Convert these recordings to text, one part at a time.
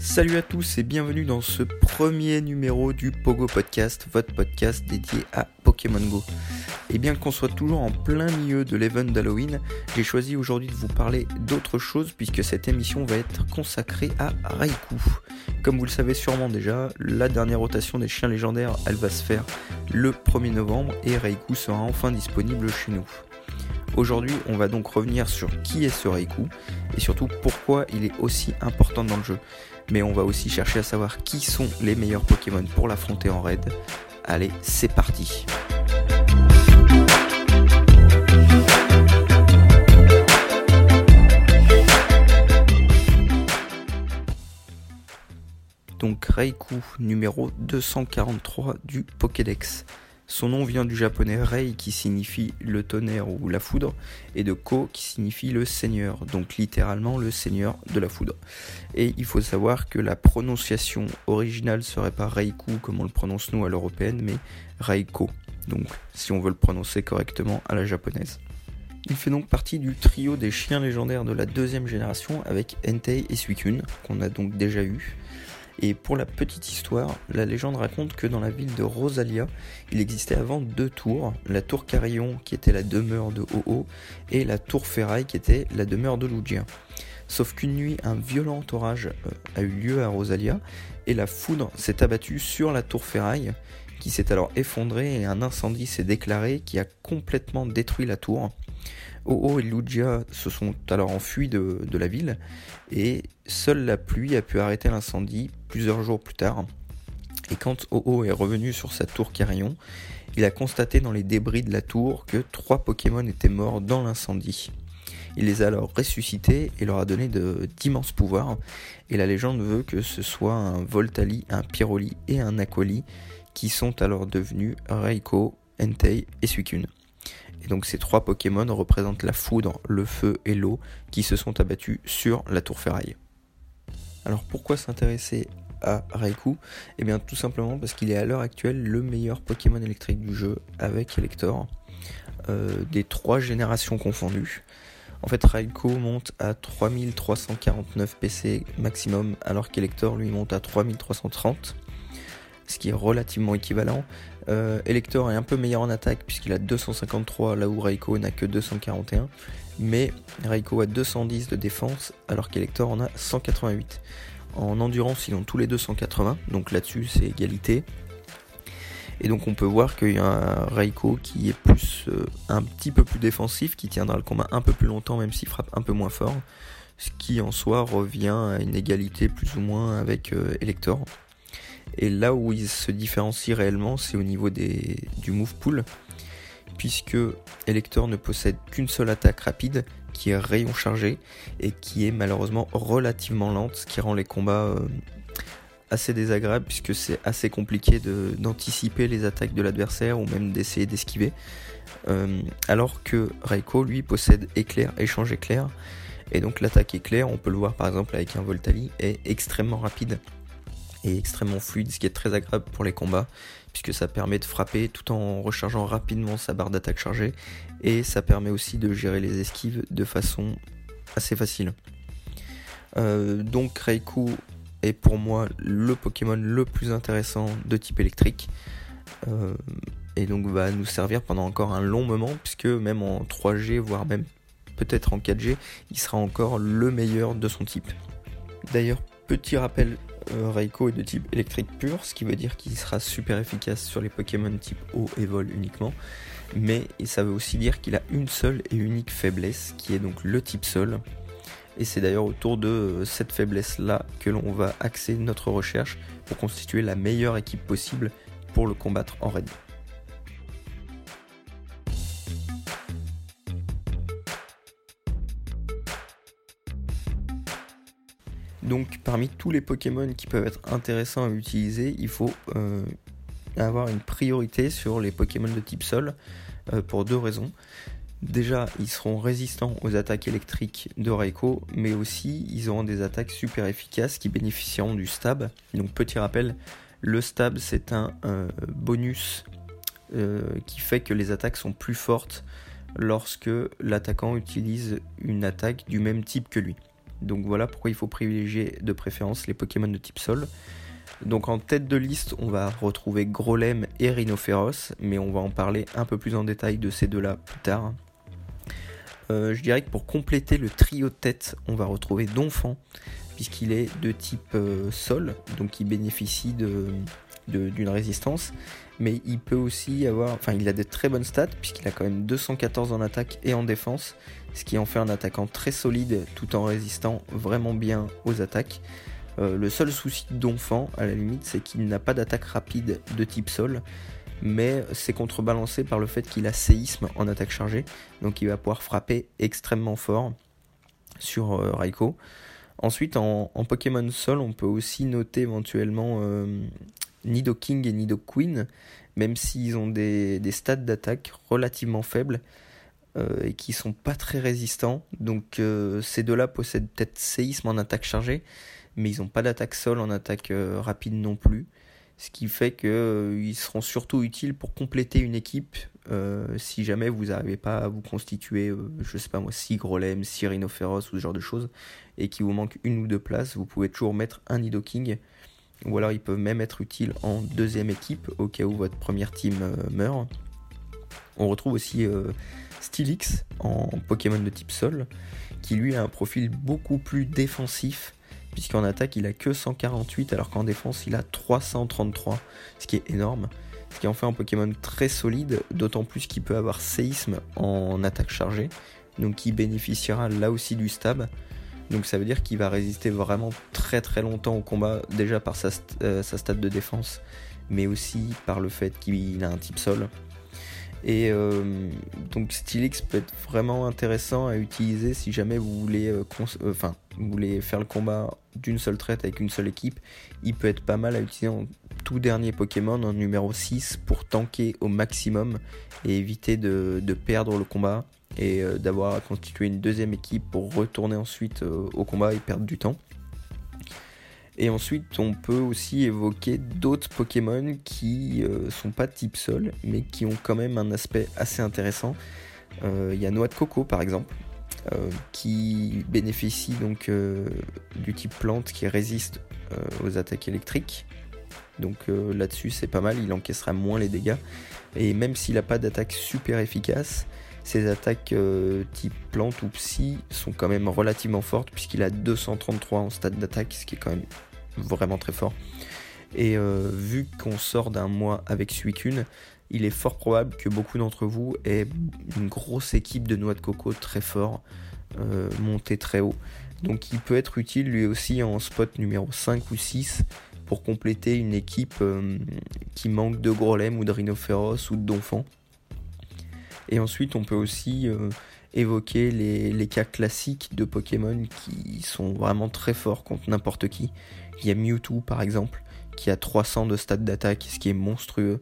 Salut à tous et bienvenue dans ce premier numéro du Pogo Podcast, votre podcast dédié à Pokémon Go. Et bien qu'on soit toujours en plein milieu de l'event d'Halloween, j'ai choisi aujourd'hui de vous parler d'autre chose puisque cette émission va être consacrée à Raikou. Comme vous le savez sûrement déjà, la dernière rotation des chiens légendaires, elle va se faire le 1er novembre et Raikou sera enfin disponible chez nous. Aujourd'hui, on va donc revenir sur qui est ce Raikou et surtout pourquoi il est aussi important dans le jeu. Mais on va aussi chercher à savoir qui sont les meilleurs Pokémon pour l'affronter en raid. Allez, c'est parti Donc Raikou numéro 243 du Pokédex. Son nom vient du japonais Rei qui signifie le tonnerre ou la foudre et de Ko qui signifie le seigneur, donc littéralement le seigneur de la foudre. Et il faut savoir que la prononciation originale serait pas Reiku comme on le prononce nous à l'européenne, mais Reiko. Donc si on veut le prononcer correctement à la japonaise. Il fait donc partie du trio des chiens légendaires de la deuxième génération avec Entei et Suicune, qu'on a donc déjà eu. Et pour la petite histoire, la légende raconte que dans la ville de Rosalia, il existait avant deux tours, la tour Carillon qui était la demeure de Ho-Oh et la tour Ferraille qui était la demeure de Lugia. Sauf qu'une nuit, un violent orage euh, a eu lieu à Rosalia et la foudre s'est abattue sur la tour Ferraille qui s'est alors effondrée et un incendie s'est déclaré qui a complètement détruit la tour. Oo et Lugia se sont alors enfuis de, la ville et seule la pluie a pu arrêter l'incendie plusieurs jours plus tard. Et quand Oo est revenu sur sa tour Carillon, il a constaté dans les débris de la tour que trois Pokémon étaient morts dans l'incendie. Il les a alors ressuscités et leur a donné d'immenses pouvoirs. Et la légende veut que ce soit un Voltali, un Pyroli et un Aquali qui sont alors devenus Reiko, Entei et Suicune. Et donc ces trois Pokémon représentent la foudre, le feu et l'eau qui se sont abattus sur la tour ferraille. Alors pourquoi s'intéresser à Raikou? Eh bien tout simplement parce qu'il est à l'heure actuelle le meilleur Pokémon électrique du jeu avec Elector, euh, des trois générations confondues. En fait Raikou monte à 3349 PC maximum alors qu'Elector lui monte à 3330 ce qui est relativement équivalent. Euh, Elector est un peu meilleur en attaque puisqu'il a 253 là où Raikou n'a que 241. Mais Raikou a 210 de défense alors qu'Elector en a 188. En endurance, ils ont tous les 280, donc là-dessus c'est égalité. Et donc on peut voir qu'il y a un Raikou qui est plus euh, un petit peu plus défensif, qui tiendra le combat un peu plus longtemps même s'il frappe un peu moins fort. Ce qui en soi revient à une égalité plus ou moins avec euh, Elector. Et là où il se différencie réellement, c'est au niveau du move pool, puisque Elector ne possède qu'une seule attaque rapide, qui est rayon chargé, et qui est malheureusement relativement lente, ce qui rend les combats euh, assez désagréables, puisque c'est assez compliqué d'anticiper les attaques de l'adversaire, ou même d'essayer d'esquiver. Euh, alors que Raiko, lui, possède éclair, échange éclair, et donc l'attaque éclair, on peut le voir par exemple avec un Voltali, est extrêmement rapide et extrêmement fluide, ce qui est très agréable pour les combats, puisque ça permet de frapper tout en rechargeant rapidement sa barre d'attaque chargée, et ça permet aussi de gérer les esquives de façon assez facile. Euh, donc Raikou est pour moi le Pokémon le plus intéressant de type électrique. Euh, et donc va nous servir pendant encore un long moment, puisque même en 3G, voire même peut-être en 4G, il sera encore le meilleur de son type. D'ailleurs, petit rappel Raikou est de type électrique pur, ce qui veut dire qu'il sera super efficace sur les Pokémon type eau et vol uniquement. Mais ça veut aussi dire qu'il a une seule et unique faiblesse, qui est donc le type sol. Et c'est d'ailleurs autour de euh, cette faiblesse-là que l'on va axer notre recherche pour constituer la meilleure équipe possible pour le combattre en raid. Donc parmi tous les Pokémon qui peuvent être intéressants à utiliser, il faut euh, avoir une priorité sur les Pokémon de type sol euh, pour deux raisons. Déjà, ils seront résistants aux attaques électriques de Raikou, mais aussi ils auront des attaques super efficaces qui bénéficieront du stab. Donc petit rappel, le stab c'est un euh, bonus qui fait que les attaques sont plus fortes lorsque l'attaquant utilise une attaque du même type que lui. Donc voilà pourquoi il faut privilégier de préférence les Pokémon de type sol. Donc en tête de liste, on va retrouver Grolem et Rhinophéros, mais on va en parler un peu plus en détail de ces deux-là plus tard. Euh, je dirais que pour compléter le trio de tête, on va retrouver Donphan, puisqu'il est de type euh, sol, donc il bénéficie d'une résistance, mais il peut aussi avoir, enfin il a des très bonnes stats, puisqu'il a quand même 214 en attaque et en défense, ce qui en fait un attaquant très solide tout en résistant vraiment bien aux attaques. Euh, le seul souci d'Onfant, à la limite, c'est qu'il n'a pas d'attaque rapide de type sol, mais c'est contrebalancé par le fait qu'il a séisme en attaque chargée, donc il va pouvoir frapper extrêmement fort sur euh, Raikou. Ensuite, en, Pokémon Sol, on peut aussi noter éventuellement euh, Nidoking et Nidoqueen, même s'ils ont des, stats d'attaque relativement faibles et qui sont pas très résistants. Donc ces deux-là possèdent peut-être séisme en attaque chargée, mais ils n'ont pas d'attaque sol en attaque euh, rapide non plus. Ce qui fait qu'ils euh, seront surtout utiles pour compléter une équipe euh, si jamais vous n'arrivez pas à vous constituer, je sais pas moi, 6 Grolem, 6 Rhinophéros ou ce genre de choses, et qu'il vous manque une ou deux places, vous pouvez toujours mettre un Nidoking. Ou alors ils peuvent même être utiles en deuxième équipe au cas où votre première team meurt. On retrouve aussi Stylix en Pokémon de type Sol, qui lui a un profil beaucoup plus défensif puisqu'en attaque il a que 148 alors qu'en défense il a 333, ce qui est énorme. Ce qui en fait un Pokémon très solide, d'autant plus qu'il peut avoir séisme en attaque chargée, donc il bénéficiera là aussi du stab. Donc ça veut dire qu'il va résister vraiment très très longtemps au combat, déjà par sa, euh, sa stat de défense, mais aussi par le fait qu'il a un type sol. Et euh, donc Stylix peut être vraiment intéressant à utiliser si jamais vous voulez, euh, euh, vous voulez faire le combat d'une seule traite avec une seule équipe. Il peut être pas mal à utiliser en tout dernier Pokémon, en numéro 6, pour tanker au maximum et éviter de perdre le combat et d'avoir à constituer une deuxième équipe pour retourner ensuite au combat et perdre du temps. Et ensuite, on peut aussi évoquer d'autres Pokémon qui euh, sont pas type sol, mais qui ont quand même un aspect assez intéressant. Euh, il y a Noix de Coco par exemple, euh, qui bénéficie donc du type plante qui résiste aux attaques électriques. Donc là-dessus, c'est pas mal, il encaissera moins les dégâts. Et même s'il n'a pas d'attaque super efficace, ses attaques type plante ou psy sont quand même relativement fortes puisqu'il a 233 en stade d'attaque, ce qui est quand même vraiment très fort. Et euh, vu qu'on sort d'un mois avec Suicune, il est fort probable que beaucoup d'entre vous aient une grosse équipe de noix de coco très fort, euh, montée très haut. Donc il peut être utile lui aussi en spot numéro 5 ou 6 pour compléter une équipe euh, qui manque de Grolem ou de Rhinophéros ou de Donphan. Et ensuite on peut aussi évoquer les, les, cas classiques de Pokémon qui sont vraiment très forts contre n'importe qui. Il y a Mewtwo par exemple, qui a 300 de stade d'attaque, ce qui est monstrueux.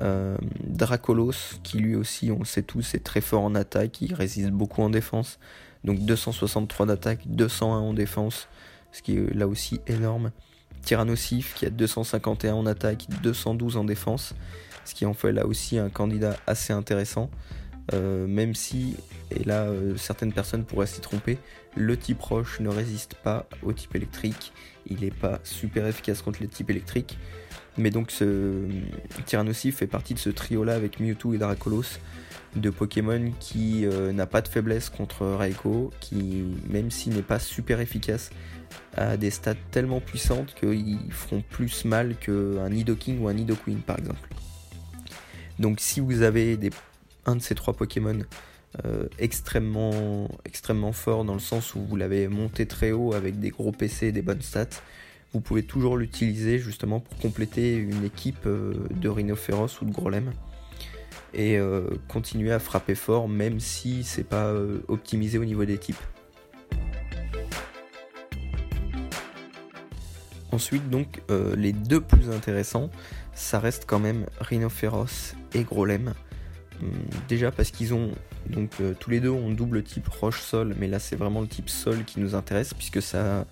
Euh, Dracolos, qui lui aussi, on le sait tous, est très fort en attaque, il résiste beaucoup en défense. Donc 263 d'attaque, 201 en défense, ce qui est là aussi énorme. Tyrannosif, qui a 251 en attaque, 212 en défense, ce qui en fait là aussi un candidat assez intéressant. Euh, même si, et là euh, certaines personnes pourraient s'y tromper, le type roche ne résiste pas au type électrique, il n'est pas super efficace contre les types électriques, mais donc ce Tyrannosif fait partie de ce trio là avec Mewtwo et Dracolos de Pokémon qui euh, n'a pas de faiblesse contre Raikou, qui même s'il n'est pas super efficace, a des stats tellement puissantes qu'ils feront plus mal qu'un Nidoking ou un Nidoqueen par exemple. Donc si vous avez des un de ces trois Pokémon euh, extrêmement, fort dans le sens où vous l'avez monté très haut avec des gros PC et des bonnes stats, vous pouvez toujours l'utiliser justement pour compléter une équipe euh, de Rhinophéros ou de Grolem et euh, continuer à frapper fort même si c'est pas optimisé au niveau des types. Ensuite donc les deux plus intéressants ça reste quand même Rhinophéros et Grolem déjà parce qu'ils ont donc euh, tous les deux ont double type roche-sol, mais là c'est vraiment le type sol qui nous intéresse puisque ça,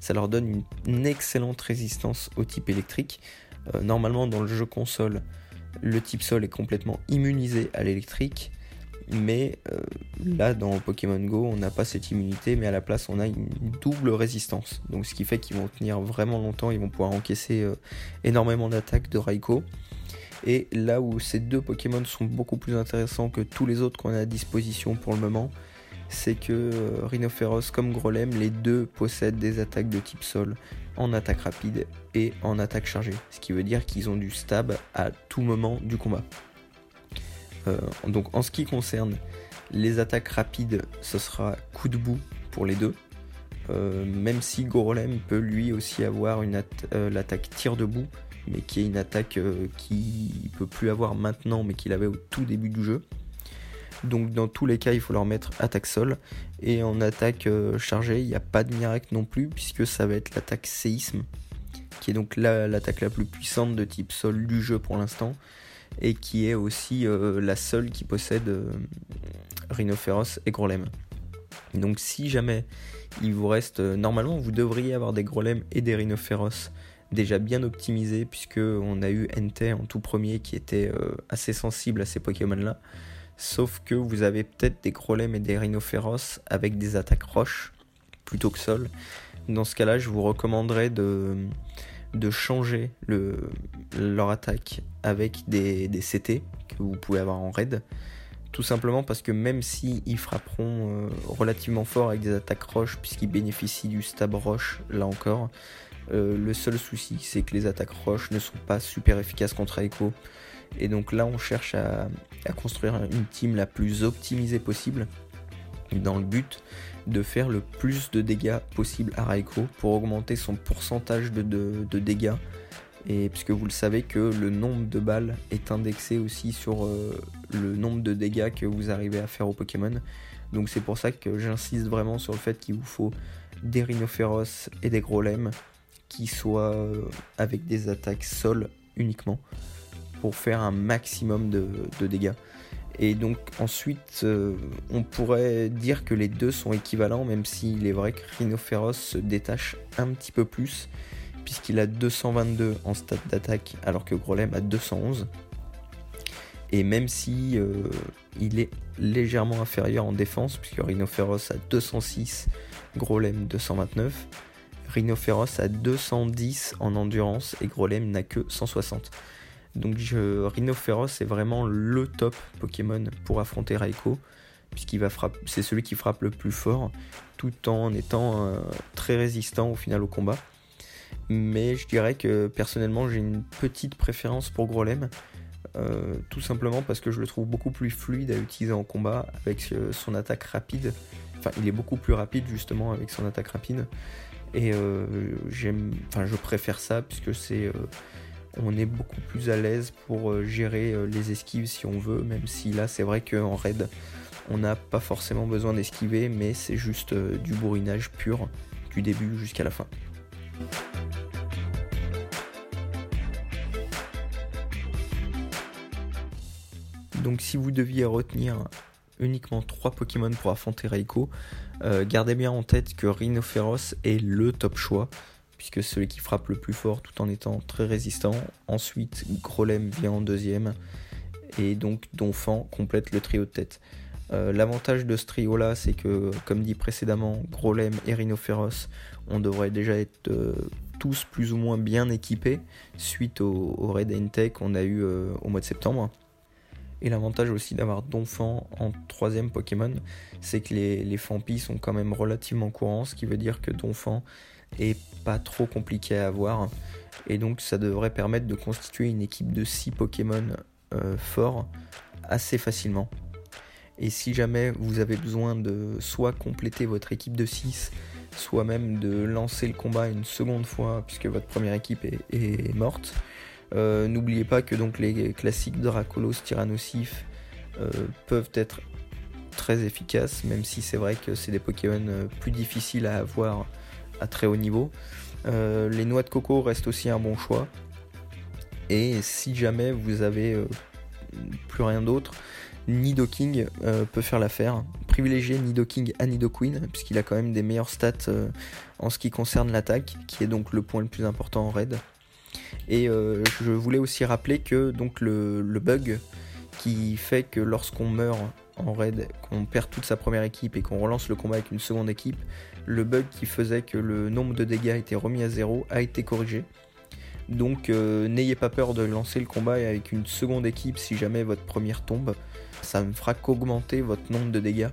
ça leur donne une, excellente résistance au type électrique. Euh, normalement dans le jeu console, le type sol est complètement immunisé à l'électrique, mais euh, là dans Pokémon Go on n'a pas cette immunité mais à la place on a une double résistance. Donc ce qui fait qu'ils vont tenir vraiment longtemps, ils vont pouvoir encaisser énormément d'attaques de Raikou. Et là où ces deux Pokémon sont beaucoup plus intéressants que tous les autres qu'on a à disposition pour le moment, c'est que euh, Rhinophéros comme Grolem, les deux possèdent des attaques de type sol en attaque rapide et en attaque chargée. Ce qui veut dire qu'ils ont du stab à tout moment du combat. Euh, donc en ce qui concerne les attaques rapides, ce sera coup de bout pour les deux. Euh, même si Gorolem peut lui aussi avoir l'attaque tir debout, mais qui est une attaque qu'il ne peut plus avoir maintenant, mais qu'il avait au tout début du jeu. Donc dans tous les cas, il faut leur mettre attaque sol. Et en attaque euh, chargée, il n'y a pas de miracle non plus, puisque ça va être l'attaque séisme, qui est donc l'attaque la, plus puissante de type sol du jeu pour l'instant, et qui est aussi euh, la seule qui possède euh, Rhinophéros et Grolem. Donc si jamais il vous reste, normalement vous devriez avoir des Grolem et des Rhinophéros déjà bien optimisés, puisque on a eu Entei en tout premier qui était assez sensible à ces Pokémon là. Sauf que vous avez peut-être des Grolem et des Rhinophéros avec des attaques roches plutôt que sol. Dans ce cas-là, je vous recommanderais de, changer le, leur attaque avec des, des, CT que vous pouvez avoir en raid. Tout simplement parce que même si ils frapperont euh, relativement fort avec des attaques roches, puisqu'ils bénéficient du stab roche, là encore, euh, le seul souci c'est que les attaques roches ne sont pas super efficaces contre Aiko. Et donc là, on cherche à, construire une team la plus optimisée possible dans le but de faire le plus de dégâts possible à Raiko pour augmenter son pourcentage de, dégâts. Et puisque vous le savez que le nombre de balles est indexé aussi sur euh, le nombre de dégâts que vous arrivez à faire au Pokémon. Donc c'est pour ça que j'insiste vraiment sur le fait qu'il vous faut des Rhinophéros et des Grolem qui soient euh, avec des attaques sol uniquement pour faire un maximum de, dégâts. Et donc ensuite, euh, on pourrait dire que les deux sont équivalents, même s'il est vrai que Rhinophéros se détache un petit peu plus, puisqu'il a 222 en stade d'attaque, alors que Grolem a 211. Et même si euh, il est légèrement inférieur en défense, puisque Rhinophéros a 206, Grolem 229, Rhinophéros a 210 en endurance et Grolem n'a que 160. Donc je, est vraiment le top Pokémon pour affronter Raikou, puisqu'il va frapper, c'est celui qui frappe le plus fort, tout en étant euh, très résistant au final au combat. Mais je dirais que personnellement j'ai une petite préférence pour Grolem, euh, tout simplement parce que je le trouve beaucoup plus fluide à utiliser en combat avec son attaque rapide. Enfin, il est beaucoup plus rapide justement avec son attaque rapide. Et euh, j'aime, enfin, je préfère ça puisque c'est on est beaucoup plus à l'aise pour euh, gérer euh, les esquives si on veut, même si là c'est vrai qu'en raid on n'a pas forcément besoin d'esquiver, mais c'est juste euh, du bourrinage pur du début jusqu'à la fin. Donc si vous deviez retenir uniquement 3 Pokémon pour affronter Raikou, gardez bien en tête que Rhinophéros est le top choix puisque celui qui frappe le plus fort tout en étant très résistant. Ensuite, Grolem vient en deuxième, et donc Donphan complète le trio de tête. Euh, l'avantage de ce trio là, c'est que, comme dit précédemment, Grolem et Rhinophéros, on devrait déjà être euh, tous plus ou moins bien équipés suite au, Red Intake qu'on a eu euh, au mois de septembre. Et l'avantage aussi d'avoir Donphan en troisième Pokémon, c'est que les, les Fampis sont quand même relativement courants, ce qui veut dire que Donphan et pas trop compliqué à avoir. Et donc ça devrait permettre de constituer une équipe de 6 Pokémon euh, forts assez facilement. Et si jamais vous avez besoin de soit compléter votre équipe de 6, soit même de lancer le combat une seconde fois puisque votre première équipe est, morte, euh, n'oubliez pas que donc les classiques Dracolos, Tyrannosif euh, peuvent être très efficaces, même si c'est vrai que c'est des Pokémon plus difficiles à avoir à très haut niveau. Euh, les noix de coco restent aussi un bon choix. Et si jamais vous avez euh, plus rien d'autre, Nidoking euh, peut faire l'affaire. Privilégiez Nidoking à Nidoqueen, puisqu'il a quand même des meilleures stats en ce qui concerne l'attaque, qui est donc le point le plus important en raid. Et je voulais aussi rappeler que donc le, bug qui fait que lorsqu'on meurt en raid, qu'on perd toute sa première équipe et qu'on relance le combat avec une seconde équipe, le bug qui faisait que le nombre de dégâts était remis à zéro a été corrigé. Donc euh, n'ayez pas peur de lancer le combat avec une seconde équipe si jamais votre première tombe. Ça ne fera qu'augmenter votre nombre de dégâts.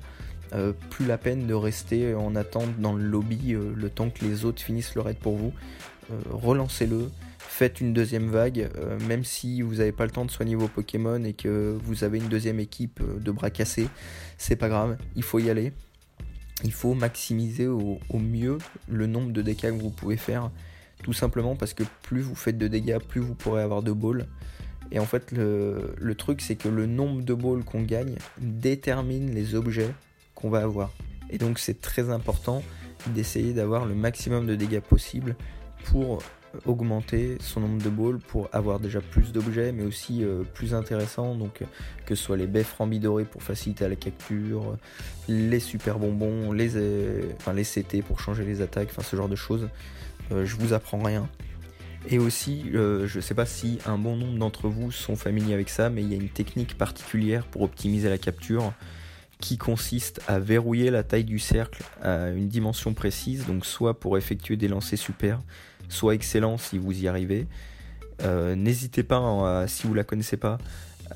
Euh, plus la peine de rester en attente dans le lobby euh, le temps que les autres finissent le raid pour vous. Relancez-le, faites une deuxième vague, même si vous n'avez pas le temps de soigner vos Pokémon et que vous avez une deuxième équipe de bras cassés, c'est pas grave, il faut y aller. Il faut maximiser au mieux le nombre de dégâts que vous pouvez faire tout simplement parce que plus vous faites de dégâts, plus vous pourrez avoir de balls. Et en fait, le, truc, c'est que le nombre de balls qu'on gagne détermine les objets qu'on va avoir. Et donc, c'est très important d'essayer d'avoir le maximum de dégâts possible pour augmenter son nombre de balls pour avoir déjà plus d'objets mais aussi euh, plus intéressant donc que ce soit les baies frambidorées pour faciliter la capture les super bonbons les, euh, CT pour changer les attaques enfin ce genre de choses euh, je vous apprends rien. Et aussi, euh, je sais pas si un bon nombre d'entre vous sont familiers avec ça, mais il y a une technique particulière pour optimiser la capture qui consiste à verrouiller la taille du cercle à une dimension précise, donc soit pour effectuer des lancers super, soit excellent si vous y arrivez. Euh, n'hésitez pas, si vous la connaissez pas,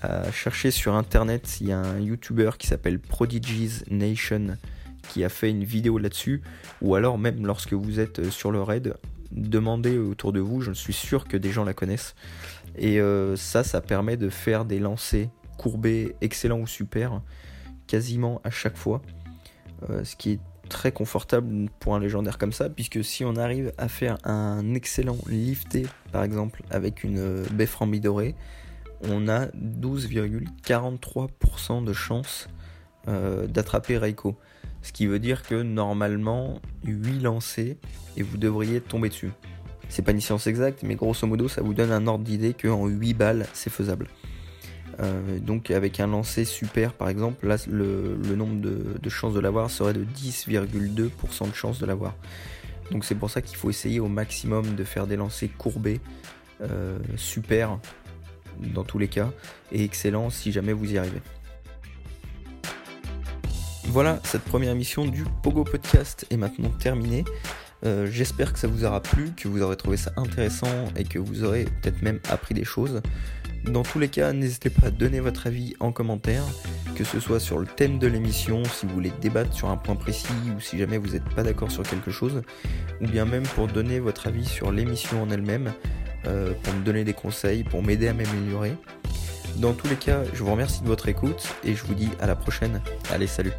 à chercher sur internet. Il y a un YouTuber qui s'appelle Prodigies Nation qui a fait une vidéo là-dessus, ou alors même lorsque vous êtes euh, sur le raid, demandez autour de vous, je suis sûr que des gens la connaissent. Et euh, ça, ça permet de faire des lancers courbés, excellents ou super, quasiment à chaque fois. Ce qui très confortable pour un légendaire comme ça, puisque si on arrive à faire un excellent lifté, par exemple, avec une baie dorée, on a 12,43% de chance d'attraper Reiko. Ce qui veut dire que normalement, 8 lancers et vous devriez tomber dessus. C'est pas une science exacte, mais grosso modo, ça vous donne un ordre d'idée qu'en 8 balles, c'est faisable. Euh, donc avec un lancer super par exemple, là le, nombre de, chances de l'avoir serait de 10,2% de chances de l'avoir. Donc c'est pour ça qu'il faut essayer au maximum de faire des lancers courbés, euh, super dans tous les cas, et excellent si jamais vous y arrivez. Voilà, cette première émission du Pogo Podcast est maintenant terminée. Euh, j'espère que ça vous aura plu, que vous aurez trouvé ça intéressant et que vous aurez peut-être même appris des choses. Dans tous les cas, n'hésitez pas à donner votre avis en commentaire, que ce soit sur le thème de l'émission, si vous voulez débattre sur un point précis ou si jamais vous n'êtes pas d'accord sur quelque chose, ou bien même pour donner votre avis sur l'émission en elle-même, euh, pour me donner des conseils, pour m'aider à m'améliorer. Dans tous les cas, je vous remercie de votre écoute et je vous dis à la prochaine. Allez, salut